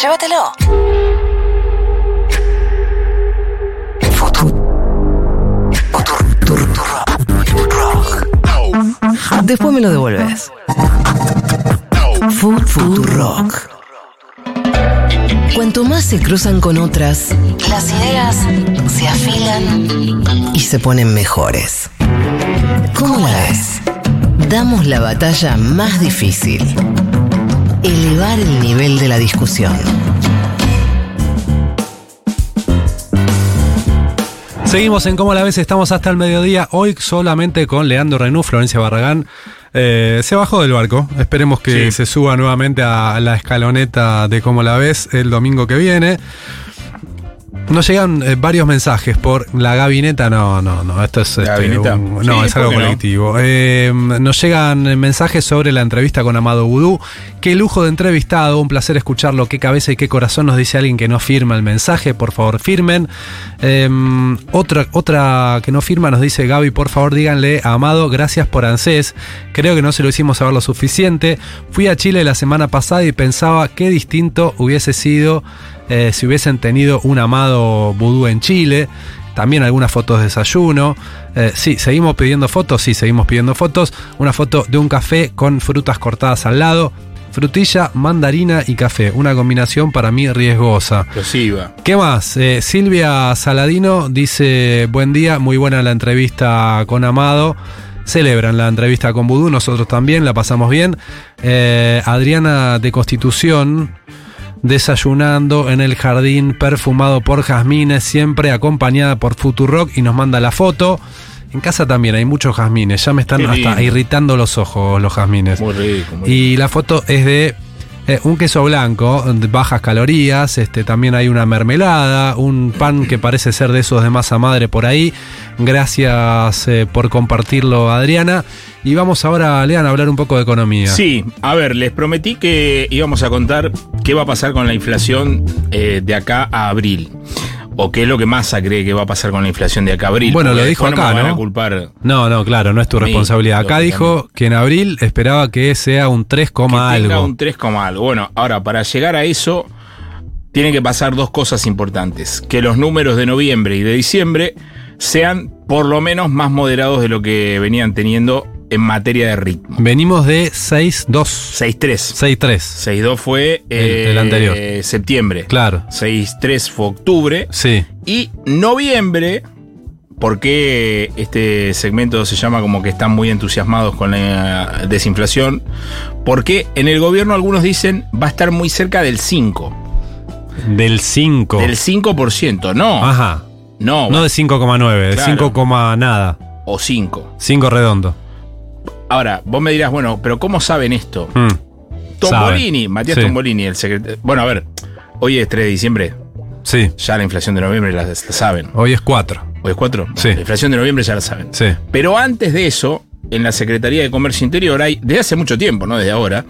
Llévatelo. Después me lo devuelves. Futurock. Cuanto más se cruzan con otras, las ideas se afilan y se ponen mejores. ¿Cómo la ves? Damos la batalla más difícil. Elevar el nivel de la discusión. Seguimos en Cómo la ves, estamos hasta el mediodía. Hoy solamente con Leandro Renú, Florencia Barragán. Eh, se bajó del barco. Esperemos que Sí. se suba nuevamente a la escaloneta de Cómo la ves el domingo que viene. Nos llegan eh, varios mensajes por la gabineta. No, no, no. Esto es. ¿La este, Sí, no, es algo colectivo. Eh, nos llegan eh, mensajes sobre la entrevista con Amado Vudú. Qué lujo de entrevistado. Un placer escucharlo. Qué cabeza y qué corazón nos dice alguien que no firma el mensaje. Por favor, firmen. Eh, otra, otra que no firma nos dice Gaby, por favor díganle a Amado, gracias por ANSES. Creo que no se lo hicimos saber lo suficiente. Fui a Chile la semana pasada y pensaba qué distinto hubiese sido eh, si hubiesen tenido un Amado vudú en Chile. También algunas fotos de desayuno. Eh, sí, seguimos pidiendo fotos, sí, seguimos pidiendo fotos. Una foto de un café con frutas cortadas al lado. Frutilla, mandarina y café. Una combinación para mí riesgosa. Explosiva. ¿Qué más? Eh, Silvia Saladino dice, buen día, muy buena la entrevista con Amado. Celebran la entrevista con Vudú, nosotros también, la pasamos bien. Eh, Adriana de Constitución, desayunando en el jardín perfumado por jazmines, siempre acompañada por Futurock y nos manda la foto. En casa también hay muchos jazmines, ya me están hasta irritando los ojos los jazmines. Muy rico. muy Y la foto es de eh, un queso blanco, de bajas calorías, este, también hay una mermelada, un pan que parece ser de esos de masa madre por ahí. Gracias eh, por compartirlo, Adriana. Y vamos ahora, Lean, a hablar un poco de economía. Sí, a ver, les prometí que íbamos a contar qué va a pasar con la inflación eh, de acá a abril. O qué es lo que Massa cree que va a pasar con la inflación de acá a abril. Bueno, lo dijo acá, ¿no? a culpar No, no, claro, no es tu responsabilidad. Acá dijo que en abril esperaba que sea un 3, que tenga algo. un 3, algo. Bueno, ahora, para llegar a eso, tienen que pasar dos cosas importantes. Que los números de noviembre y de diciembre sean por lo menos más moderados de lo que venían teniendo en materia de ritmo. Venimos de 6-2. 6-3. 6-3. 6-2 fue El- eh, el anterior. septiembre. Claro. 6-3 fue octubre. Sí. Y noviembre, porque este segmento se llama como que están muy entusiasmados con la desinflación, porque en el gobierno algunos dicen va a estar muy cerca del 5. Del 5. Del 5%, no. Ajá. No, No de 5,9, de Claro. 5, coma nada. o 5. 5 redondo. Ahora, vos me dirás, bueno, pero ¿cómo saben esto? Mm. Tombolini. Matías Sí. Tombolini, el secretario. Bueno, a ver, hoy es 3 de diciembre, Sí. ya la inflación de noviembre la, la saben. Hoy es 4. ¿Hoy es 4? Sí. La inflación de noviembre ya la saben. Sí. Pero antes de eso, en la Secretaría de Comercio Interior hay, desde hace mucho tiempo, no desde ahora,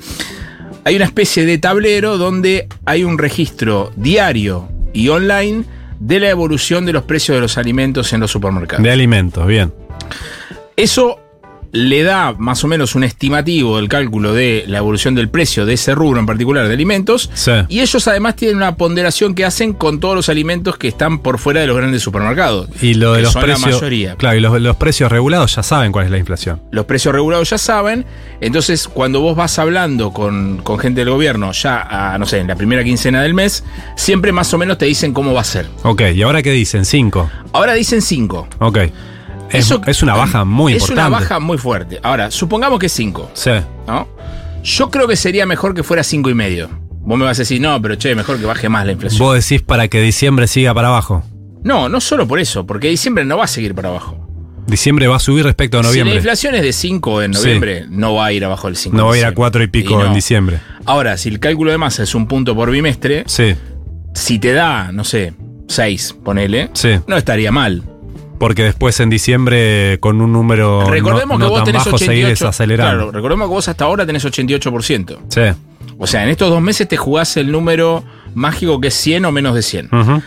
hay una especie de tablero donde hay un registro diario y online de la evolución de los precios de los alimentos en los supermercados. De alimentos, bien. Eso le da más o menos un estimativo del cálculo de la evolución del precio de ese rubro en particular de alimentos. Sí. Y ellos además tienen una ponderación que hacen con todos los alimentos que están por fuera de los grandes supermercados. Y lo de los precios. la mayoría. Claro, y los, los precios regulados ya saben cuál es la inflación. Los precios regulados ya saben. Entonces, cuando vos vas hablando con, con gente del gobierno, ya a, no sé, en la primera quincena del mes, siempre más o menos te dicen cómo va a ser. Ok, ¿y ahora qué dicen? 5. Ahora dicen 5. Ok. Es, es una baja muy es importante. una baja muy fuerte. Ahora, supongamos que es 5, Sí. ¿no? Yo creo que sería mejor que fuera 5 y medio. Vos me vas a decir, no, pero che, mejor que baje más la inflación. Vos decís para que diciembre siga para abajo. No, no solo por eso, porque diciembre no va a seguir para abajo. Diciembre va a subir respecto a Si la noviembre. inflación es de 5 en Sí. noviembre, no va a ir abajo del 5. no va a ir a diciembre. 4 y pico no. en diciembre. Ahora, si el cálculo de masa es un punto por bimestre, Sí, si te da, no sé, 6, ponele, sí. no estaría mal. Porque después en diciembre con un número no- recordemos no, que vos tan tenés bajo seguir 88. desacelerando. Claro, recordemos que vos hasta ahora tenés 88%. Sí. O sea, en estos dos meses te jugás el número mágico que es 100 o menos de 100. Ujú.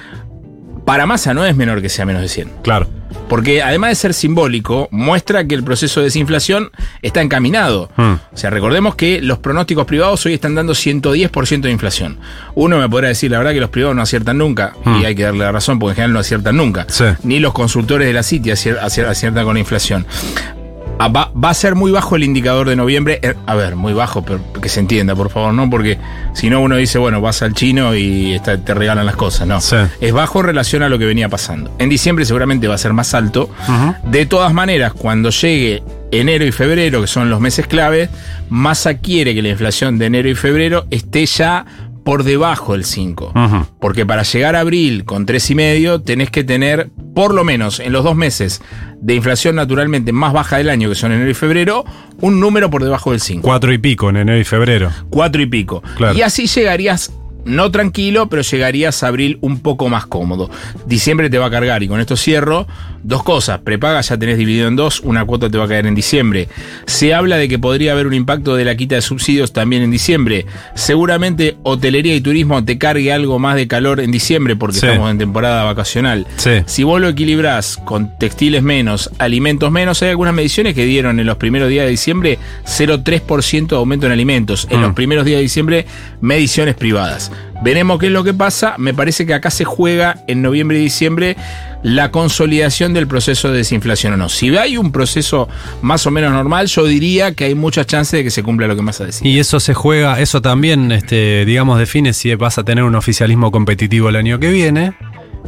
Para masa no es menor que sea menos de 100. Claro. Porque además de ser simbólico, muestra que el proceso de desinflación está encaminado. Hmm. O sea, recordemos que los pronósticos privados hoy están dando 110% de inflación. Uno me podrá decir, la verdad que los privados no aciertan nunca, y hay que darle la razón, porque en general no aciertan nunca. Sí. Ni los consultores de la City acier- acier- aciertan con la inflación. Ah, Va, va a ser muy bajo el indicador de noviembre. Eh, A ver, muy bajo, pero que se entienda, por favor, ¿no? Porque si no uno dice, bueno, vas al chino y está- te regalan las cosas, ¿no? Sí. Es bajo en relación a lo que venía pasando. En diciembre seguramente va a ser más alto. De todas maneras, cuando llegue enero y febrero, que son los meses clave, Massa quiere que la inflación de enero y febrero esté ya por debajo del 5. Ujú. Porque para llegar a abril con 3,5 tenés que tener, por lo menos en los dos meses de inflación naturalmente más baja del año, que son enero y febrero, un número por debajo del 5. Cuatro y pico en enero y febrero. Cuatro y pico. Claro. Y así llegarías, no tranquilo, pero llegarías a abril un poco más cómodo. Diciembre te va a cargar y con esto cierro. Dos cosas, prepaga ya tenés dividido en dos, una cuota te va a caer en diciembre. Se habla de que podría haber un impacto de la quita de subsidios también en diciembre. Seguramente hotelería y turismo te cargue algo más de calor en diciembre porque Sí. estamos en temporada vacacional. Sí. Si vos lo equilibrás con textiles menos, alimentos menos, hay algunas mediciones que dieron en los primeros días de diciembre 0,3% de aumento en alimentos. En Mm. los primeros días de diciembre, mediciones privadas. Veremos qué es lo que pasa. Me parece que acá se juega en noviembre y diciembre la consolidación del proceso de desinflación o no. Si hay un proceso más o menos normal, yo diría que hay muchas chances de que se cumpla lo que más a decir. Y eso se juega, eso también, este, digamos, define si vas a tener un oficialismo competitivo el año que viene.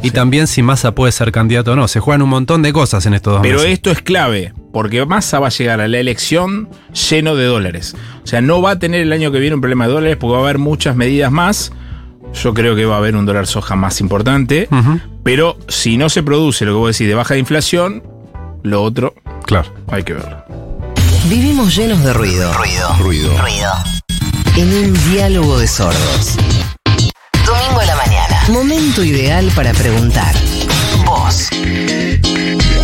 Y también si Massa puede ser candidato o no. Se juegan un montón de cosas en estos dos Pero meses. esto es clave, porque Massa va a llegar a la elección lleno de dólares. O sea, no va a tener el año que viene un problema de dólares porque va a haber muchas medidas más. Yo creo que va a haber un dólar soja más importante. Pero si no se produce lo que vos decís de baja de inflación, lo otro Claro. hay que verlo. Vivimos llenos de ruido. Ruido. Ruido. Ruido. En un diálogo de sordos. Domingo a la. Momento ideal para preguntar. Vos